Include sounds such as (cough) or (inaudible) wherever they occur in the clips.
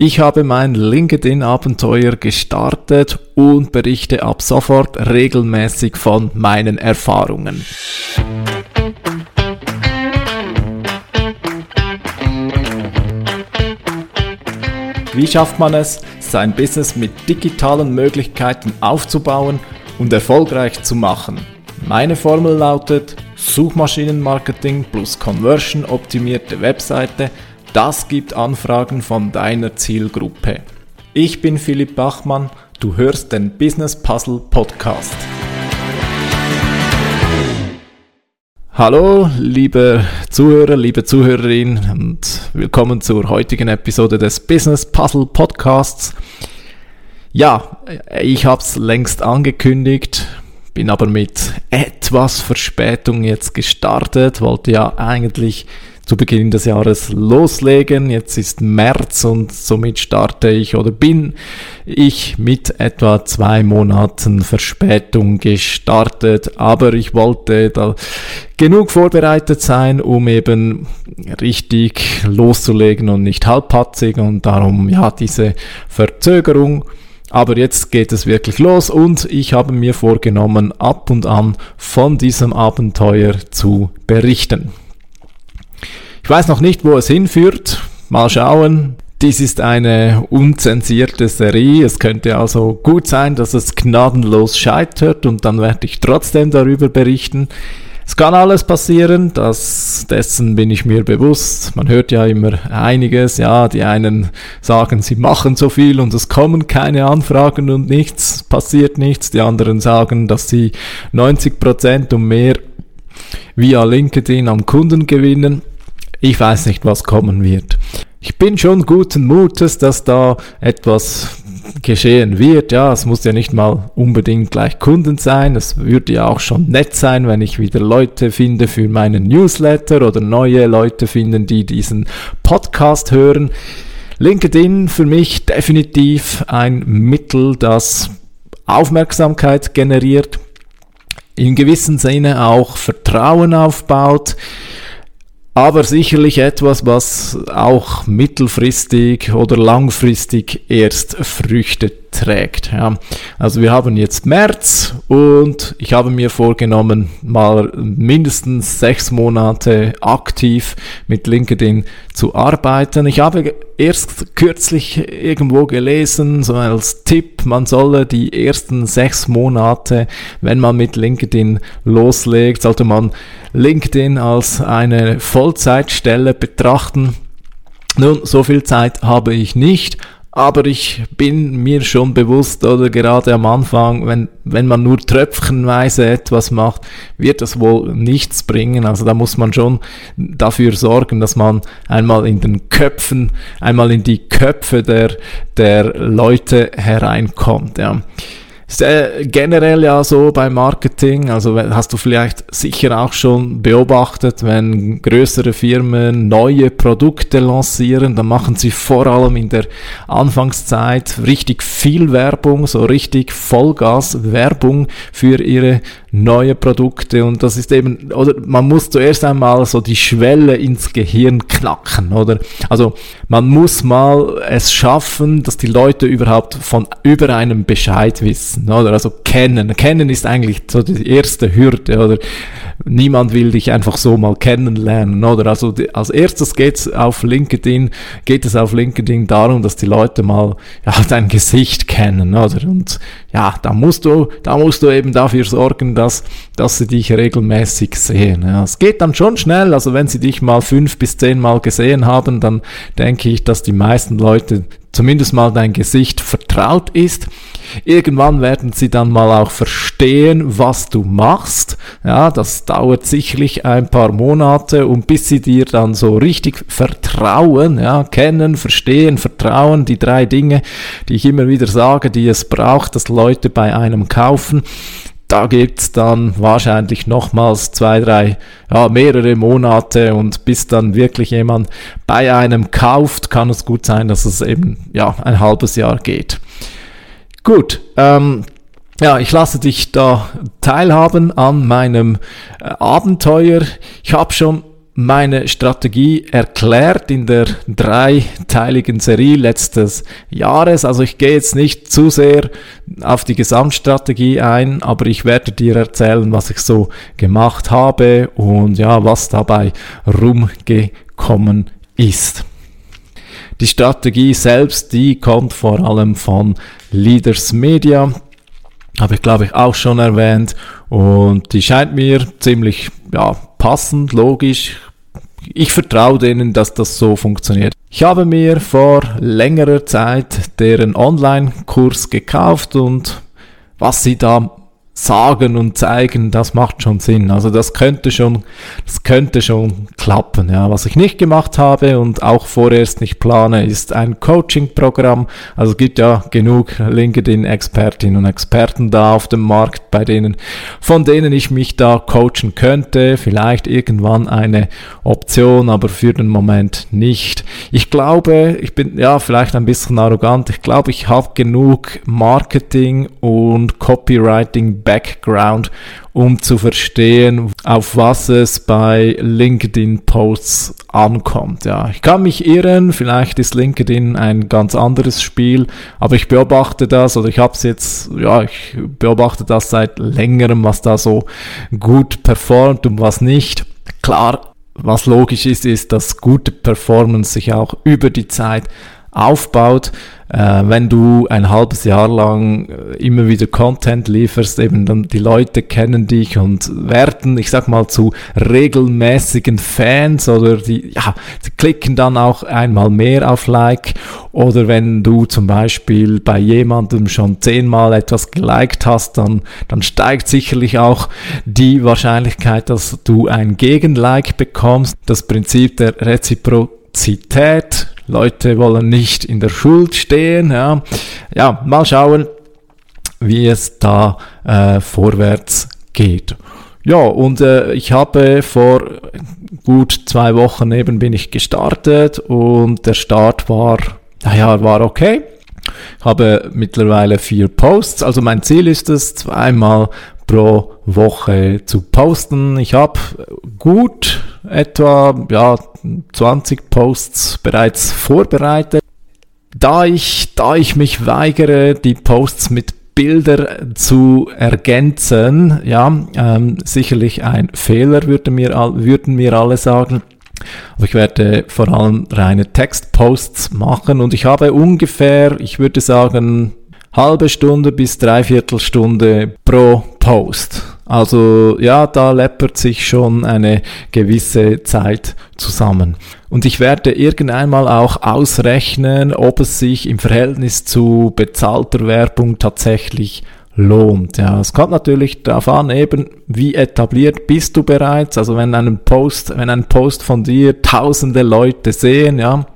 Ich habe mein LinkedIn-Abenteuer gestartet und berichte ab sofort regelmäßig von meinen Erfahrungen. Wie schafft man es, sein Business mit digitalen Möglichkeiten aufzubauen und erfolgreich zu machen? Meine Formel lautet Suchmaschinenmarketing plus Conversion optimierte Webseite – das gibt Anfragen von deiner Zielgruppe. Ich bin Philipp Bachmann, du hörst den Business Puzzle Podcast. Hallo, liebe Zuhörer, liebe Zuhörerin und willkommen zur heutigen Episode des Business Puzzle Podcasts. Ja, ich habe es längst angekündigt, bin aber mit etwas Verspätung jetzt gestartet, wollte ja eigentlich zu Beginn des Jahres loslegen. Jetzt ist März und somit starte ich oder bin ich mit etwa zwei Monaten Verspätung gestartet. Aber ich wollte da genug vorbereitet sein, um eben richtig loszulegen und nicht halbpatzig und darum ja diese Verzögerung. Aber jetzt geht es wirklich los und ich habe mir vorgenommen, ab und an von diesem Abenteuer zu berichten. Ich weiß noch nicht, wo es hinführt. Mal schauen. Dies ist eine unzensierte Serie. Es könnte also gut sein, dass es gnadenlos scheitert und dann werde ich trotzdem darüber berichten. Es kann alles passieren, das, dessen bin ich mir bewusst. Man hört ja immer einiges, ja, die einen sagen, sie machen so viel und es kommen keine Anfragen und nichts, passiert nichts. Die anderen sagen, dass sie 90 Prozent und mehr via LinkedIn am Kunden gewinnen. Ich weiß nicht, was kommen wird. Ich bin schon guten Mutes, dass da etwas geschehen wird. Ja, es muss ja nicht mal unbedingt gleich Kunden sein. Es würde ja auch schon nett sein, wenn ich wieder Leute finde für meinen Newsletter oder neue Leute finden, die diesen Podcast hören. LinkedIn für mich definitiv ein Mittel, das Aufmerksamkeit generiert, in gewissem Sinne auch Vertrauen aufbaut aber sicherlich etwas, was auch mittelfristig oder langfristig erst Früchte trägt. Ja. Also wir haben jetzt März und ich habe mir vorgenommen, mal mindestens sechs Monate aktiv mit LinkedIn zu arbeiten. Ich habe erst kürzlich irgendwo gelesen, so als Tipp, man solle die ersten sechs Monate, wenn man mit LinkedIn loslegt, sollte man LinkedIn als eine Vollzeitstelle betrachten. Nun, so viel Zeit habe ich nicht, aber ich bin mir schon bewusst, oder gerade am Anfang, wenn, wenn man nur tröpfchenweise etwas macht, wird das wohl nichts bringen. Also da muss man schon dafür sorgen, dass man einmal in den Köpfen, einmal in die Köpfe der, der Leute hereinkommt. Ja. Ist äh, generell ja so beim Marketing, also hast du vielleicht sicher auch schon beobachtet, wenn größere Firmen neue Produkte lancieren, dann machen sie vor allem in der Anfangszeit richtig viel Werbung, so richtig Vollgas Werbung für ihre neue Produkte und das ist eben, oder man muss zuerst einmal so die Schwelle ins Gehirn knacken, oder? Also man muss mal es schaffen, dass die Leute überhaupt von über einem Bescheid wissen, oder? Also kennen. Kennen ist eigentlich so die erste Hürde, oder? Niemand will dich einfach so mal kennenlernen, oder? Also die, als erstes geht's auf LinkedIn, geht es auf LinkedIn darum, dass die Leute mal ja, (laughs) dein Gesicht kennen, oder? Und ja, da musst du, da musst du eben dafür sorgen, dass, dass sie dich regelmäßig sehen. Ja, es geht dann schon schnell, also wenn sie dich mal fünf bis zehn Mal gesehen haben, dann denke ich, dass die meisten Leute zumindest mal dein Gesicht vertraut ist. Irgendwann werden sie dann mal auch verstehen, was du machst. Ja, das dauert sicherlich ein paar Monate und bis sie dir dann so richtig vertrauen, ja, kennen, verstehen, vertrauen, die drei Dinge, die ich immer wieder sage, die es braucht, dass Leute bei einem kaufen da gibt's dann wahrscheinlich nochmals zwei, drei, ja, mehrere Monate und bis dann wirklich jemand bei einem kauft, kann es gut sein, dass es eben, ja, ein halbes Jahr geht. Gut, ähm, ja, ich lasse dich da teilhaben an meinem äh, Abenteuer. Ich habe schon meine Strategie erklärt in der dreiteiligen Serie letztes Jahres. Also ich gehe jetzt nicht zu sehr auf die Gesamtstrategie ein, aber ich werde dir erzählen, was ich so gemacht habe und ja, was dabei rumgekommen ist. Die Strategie selbst, die kommt vor allem von Leaders Media, habe ich glaube ich auch schon erwähnt. Und die scheint mir ziemlich ja, passend, logisch, ich vertraue denen, dass das so funktioniert. Ich habe mir vor längerer Zeit deren Online-Kurs gekauft und was sie da sagen und zeigen, das macht schon Sinn. Also das könnte schon, das könnte schon klappen. Ja, was ich nicht gemacht habe und auch vorerst nicht plane, ist ein Coaching-Programm. Also es gibt ja genug LinkedIn-Expertinnen und Experten da auf dem Markt, bei denen, von denen ich mich da coachen könnte. Vielleicht irgendwann eine Option, aber für den Moment nicht. Ich glaube, ich bin ja vielleicht ein bisschen arrogant. Ich glaube, ich habe genug Marketing und Copywriting Background, um zu verstehen, auf was es bei LinkedIn-Posts ankommt. Ja, ich kann mich irren, vielleicht ist LinkedIn ein ganz anderes Spiel, aber ich beobachte das oder ich habe es jetzt, ja, ich beobachte das seit längerem, was da so gut performt und was nicht. Klar, was logisch ist, ist, dass gute Performance sich auch über die Zeit aufbaut, äh, wenn du ein halbes Jahr lang äh, immer wieder Content lieferst, eben dann die Leute kennen dich und werden, ich sag mal, zu regelmäßigen Fans oder die, ja, die klicken dann auch einmal mehr auf Like oder wenn du zum Beispiel bei jemandem schon zehnmal etwas geliked hast, dann, dann steigt sicherlich auch die Wahrscheinlichkeit, dass du ein Gegenlike bekommst. Das Prinzip der Reziprozität Leute wollen nicht in der Schuld stehen. Ja, ja mal schauen, wie es da äh, vorwärts geht. Ja, und äh, ich habe vor gut zwei Wochen eben bin ich gestartet und der Start war, naja, war okay. Ich habe mittlerweile vier Posts. Also mein Ziel ist es, zweimal pro Woche zu posten. Ich habe gut etwa ja, 20 Posts bereits vorbereitet. Da ich, da ich mich weigere, die Posts mit Bilder zu ergänzen, ja, ähm, sicherlich ein Fehler, würden mir, würden mir alle sagen. Aber ich werde vor allem reine Textposts machen und ich habe ungefähr, ich würde sagen, halbe Stunde bis dreiviertel Stunde pro Post. Also ja, da läppert sich schon eine gewisse Zeit zusammen. Und ich werde irgendeinmal auch ausrechnen, ob es sich im Verhältnis zu bezahlter Werbung tatsächlich lohnt. Ja, es kommt natürlich darauf an, eben wie etabliert bist du bereits. Also wenn einen Post, wenn ein Post von dir tausende Leute sehen, ja,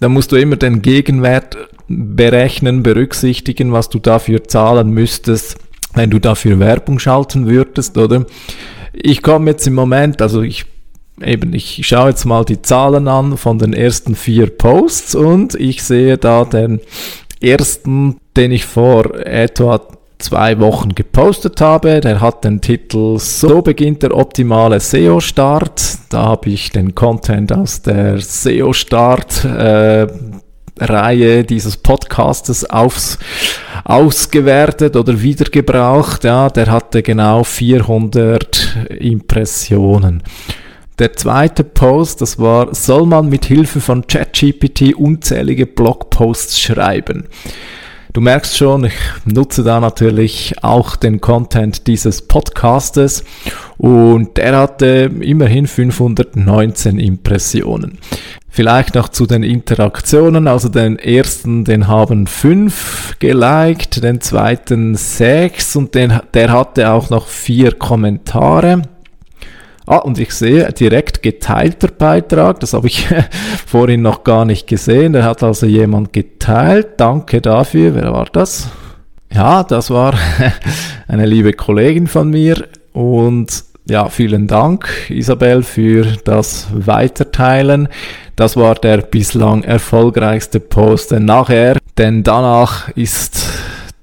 dann musst du immer den Gegenwert berechnen, berücksichtigen, was du dafür zahlen müsstest, wenn du dafür Werbung schalten würdest, oder? Ich komme jetzt im Moment, also ich eben, ich schaue jetzt mal die Zahlen an von den ersten vier Posts und ich sehe da den ersten, den ich vor etwa zwei Wochen gepostet habe. Der hat den Titel So beginnt der optimale SEO-Start. Da habe ich den Content aus der SEO-Start äh, Reihe dieses Podcastes aufs, ausgewertet oder wiedergebraucht. Ja, der hatte genau 400 Impressionen. Der zweite Post, das war, soll man mit Hilfe von ChatGPT unzählige Blogposts schreiben? Du merkst schon, ich nutze da natürlich auch den Content dieses Podcastes und der hatte immerhin 519 Impressionen. Vielleicht noch zu den Interaktionen. Also den ersten, den haben fünf geliked, den zweiten sechs und den, der hatte auch noch vier Kommentare. Ah, und ich sehe direkt geteilter Beitrag. Das habe ich (laughs) vorhin noch gar nicht gesehen. Da hat also jemand geteilt. Danke dafür. Wer war das? Ja, das war (laughs) eine liebe Kollegin von mir und ja, vielen Dank, Isabel, für das Weiterteilen. Das war der bislang erfolgreichste Post. Denn nachher, denn danach ist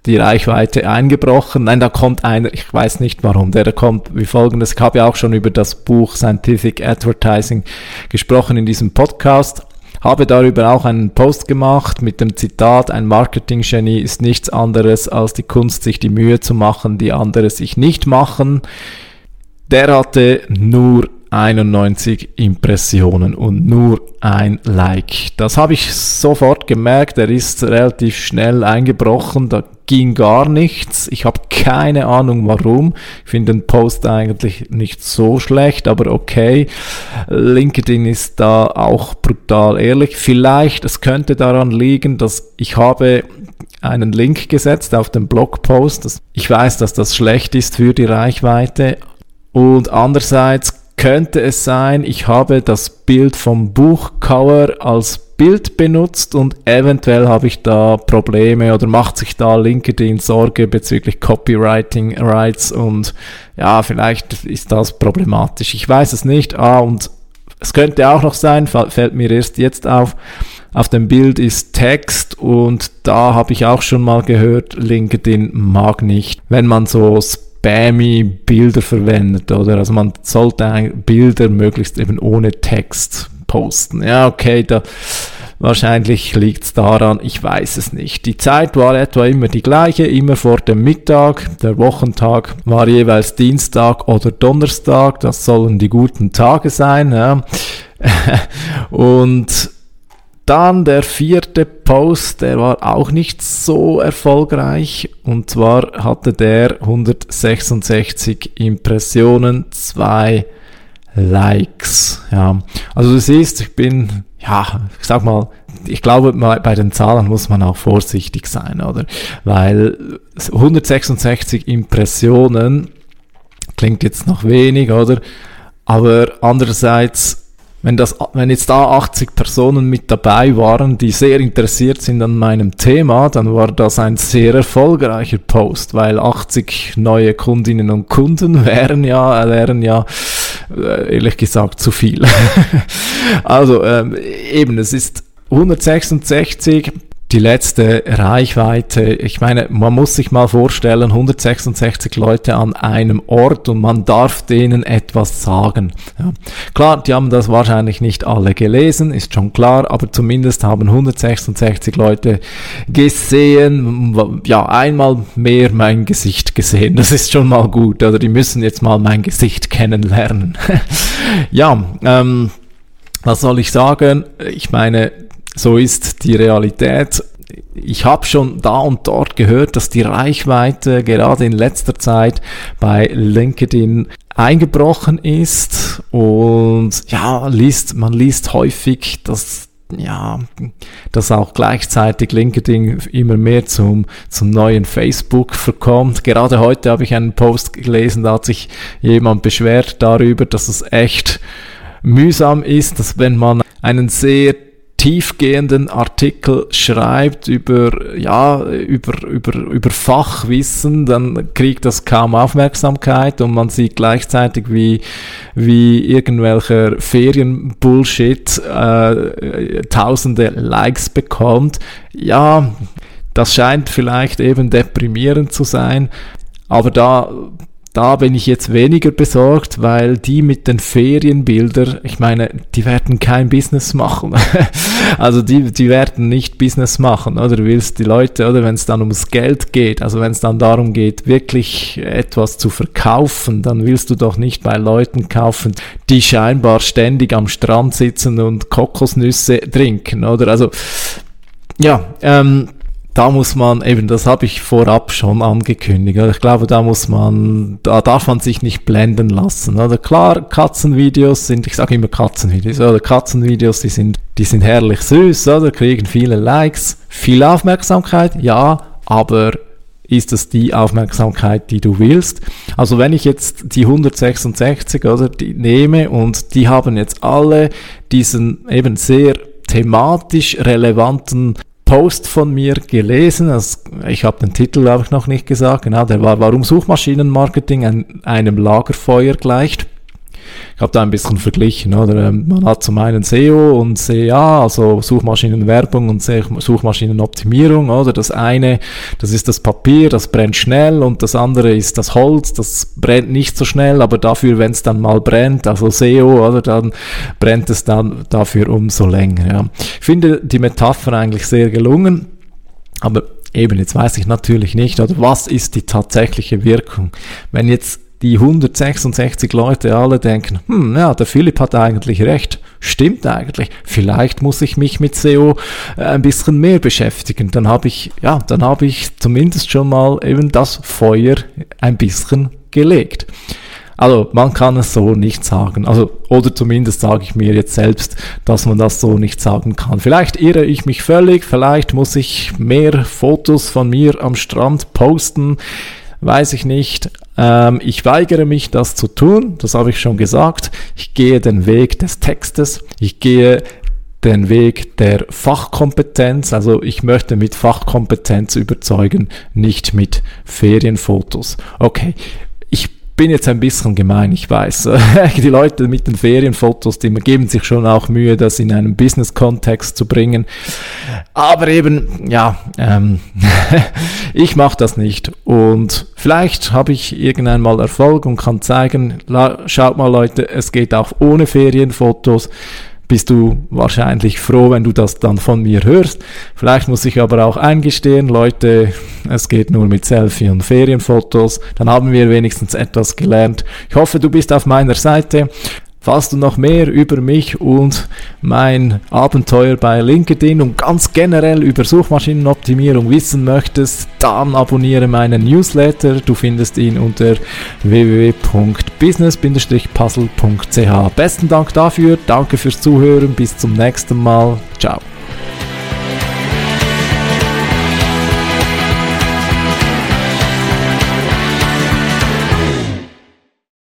die Reichweite eingebrochen. Nein, da kommt einer, ich weiß nicht warum, der kommt wie folgendes. Ich habe ja auch schon über das Buch Scientific Advertising gesprochen in diesem Podcast. Habe darüber auch einen Post gemacht mit dem Zitat, ein Marketing-Genie ist nichts anderes als die Kunst, sich die Mühe zu machen, die andere sich nicht machen. Der hatte nur 91 Impressionen und nur ein Like. Das habe ich sofort gemerkt. Er ist relativ schnell eingebrochen. Da ging gar nichts. Ich habe keine Ahnung warum. Ich finde den Post eigentlich nicht so schlecht, aber okay. LinkedIn ist da auch brutal ehrlich. Vielleicht, es könnte daran liegen, dass ich habe einen Link gesetzt auf den Blogpost. Ich weiß, dass das schlecht ist für die Reichweite. Und andererseits könnte es sein, ich habe das Bild vom Buchcover als Bild benutzt und eventuell habe ich da Probleme oder macht sich da LinkedIn Sorge bezüglich Copywriting Rights und ja, vielleicht ist das problematisch. Ich weiß es nicht. Ah, und es könnte auch noch sein, fällt mir erst jetzt auf, auf dem Bild ist Text und da habe ich auch schon mal gehört, LinkedIn mag nicht, wenn man so spammy Bilder verwendet, oder? Also man sollte Bilder möglichst eben ohne Text posten. Ja, okay, da wahrscheinlich liegt es daran, ich weiß es nicht. Die Zeit war etwa immer die gleiche, immer vor dem Mittag. Der Wochentag war jeweils Dienstag oder Donnerstag. Das sollen die guten Tage sein. Ja. (laughs) Und dann der vierte Post, der war auch nicht so erfolgreich. Und zwar hatte der 166 Impressionen, zwei Likes. Ja, also du siehst, ich bin, ja, ich sag mal, ich glaube, bei den Zahlen muss man auch vorsichtig sein, oder? Weil 166 Impressionen klingt jetzt noch wenig, oder? Aber andererseits wenn, das, wenn jetzt da 80 Personen mit dabei waren, die sehr interessiert sind an meinem Thema, dann war das ein sehr erfolgreicher Post, weil 80 neue Kundinnen und Kunden (laughs) wären ja, wären ja äh, ehrlich gesagt zu viel. (laughs) also ähm, eben, es ist 166 die letzte Reichweite, ich meine, man muss sich mal vorstellen, 166 Leute an einem Ort und man darf denen etwas sagen. Ja. Klar, die haben das wahrscheinlich nicht alle gelesen, ist schon klar, aber zumindest haben 166 Leute gesehen, ja, einmal mehr mein Gesicht gesehen. Das ist schon mal gut, oder die müssen jetzt mal mein Gesicht kennenlernen. (laughs) ja, ähm, was soll ich sagen? Ich meine, so ist die Realität. Ich habe schon da und dort gehört, dass die Reichweite gerade in letzter Zeit bei LinkedIn eingebrochen ist und ja, liest, man liest häufig, dass ja, dass auch gleichzeitig LinkedIn immer mehr zum, zum neuen Facebook verkommt. Gerade heute habe ich einen Post gelesen, da hat sich jemand beschwert darüber, dass es echt mühsam ist, dass wenn man einen sehr tiefgehenden Artikel schreibt über, ja, über, über, über Fachwissen, dann kriegt das kaum Aufmerksamkeit und man sieht gleichzeitig, wie, wie irgendwelcher Ferienbullshit äh, tausende Likes bekommt. Ja, das scheint vielleicht eben deprimierend zu sein, aber da da bin ich jetzt weniger besorgt, weil die mit den Ferienbildern, ich meine, die werden kein Business machen. (laughs) also die, die werden nicht Business machen, oder du willst die Leute, oder wenn es dann ums Geld geht, also wenn es dann darum geht, wirklich etwas zu verkaufen, dann willst du doch nicht bei Leuten kaufen, die scheinbar ständig am Strand sitzen und Kokosnüsse trinken, oder? Also, ja, ähm, da muss man eben, das habe ich vorab schon angekündigt. Ich glaube, da muss man, da darf man sich nicht blenden lassen. Oder klar, Katzenvideos sind, ich sage immer Katzenvideos, oder Katzenvideos, die sind, die sind herrlich süß, oder kriegen viele Likes, viel Aufmerksamkeit, ja, aber ist es die Aufmerksamkeit, die du willst. Also wenn ich jetzt die 166 oder die nehme und die haben jetzt alle diesen eben sehr thematisch relevanten Post von mir gelesen. Also ich habe den Titel, glaube ich, noch nicht gesagt. Genau, der war, warum Suchmaschinenmarketing ein, einem Lagerfeuer gleicht. Ich habe da ein bisschen verglichen, oder? Ähm, man hat zum einen SEO und CA, also Suchmaschinenwerbung und Suchmaschinenoptimierung, oder? Das eine, das ist das Papier, das brennt schnell und das andere ist das Holz, das brennt nicht so schnell, aber dafür, wenn es dann mal brennt, also SEO, oder? Dann brennt es dann dafür umso länger, ja. Ich finde die Metapher eigentlich sehr gelungen, aber eben, jetzt weiß ich natürlich nicht, oder was ist die tatsächliche Wirkung? Wenn jetzt die 166 Leute alle denken, hm, ja, der Philipp hat eigentlich recht, stimmt eigentlich, vielleicht muss ich mich mit SEO äh, ein bisschen mehr beschäftigen, dann habe ich, ja, dann habe ich zumindest schon mal eben das Feuer ein bisschen gelegt. Also man kann es so nicht sagen. Also, oder zumindest sage ich mir jetzt selbst, dass man das so nicht sagen kann. Vielleicht irre ich mich völlig, vielleicht muss ich mehr Fotos von mir am Strand posten, weiß ich nicht. Ähm, ich weigere mich, das zu tun, das habe ich schon gesagt. Ich gehe den Weg des Textes, ich gehe den Weg der Fachkompetenz. Also ich möchte mit Fachkompetenz überzeugen, nicht mit Ferienfotos. Okay, bin jetzt ein bisschen gemein, ich weiß. (laughs) Die Leute mit den Ferienfotos, die geben sich schon auch Mühe, das in einen Business-Kontext zu bringen. Aber eben, ja, ähm, (laughs) ich mache das nicht. Und vielleicht habe ich irgendwann mal Erfolg und kann zeigen, schaut mal Leute, es geht auch ohne Ferienfotos bist du wahrscheinlich froh, wenn du das dann von mir hörst. Vielleicht muss ich aber auch eingestehen, Leute, es geht nur mit Selfie und Ferienfotos. Dann haben wir wenigstens etwas gelernt. Ich hoffe, du bist auf meiner Seite. Falls du noch mehr über mich und mein Abenteuer bei LinkedIn und ganz generell über Suchmaschinenoptimierung wissen möchtest, dann abonniere meinen Newsletter. Du findest ihn unter www.business-puzzle.ch. Besten Dank dafür, danke fürs Zuhören, bis zum nächsten Mal. Ciao.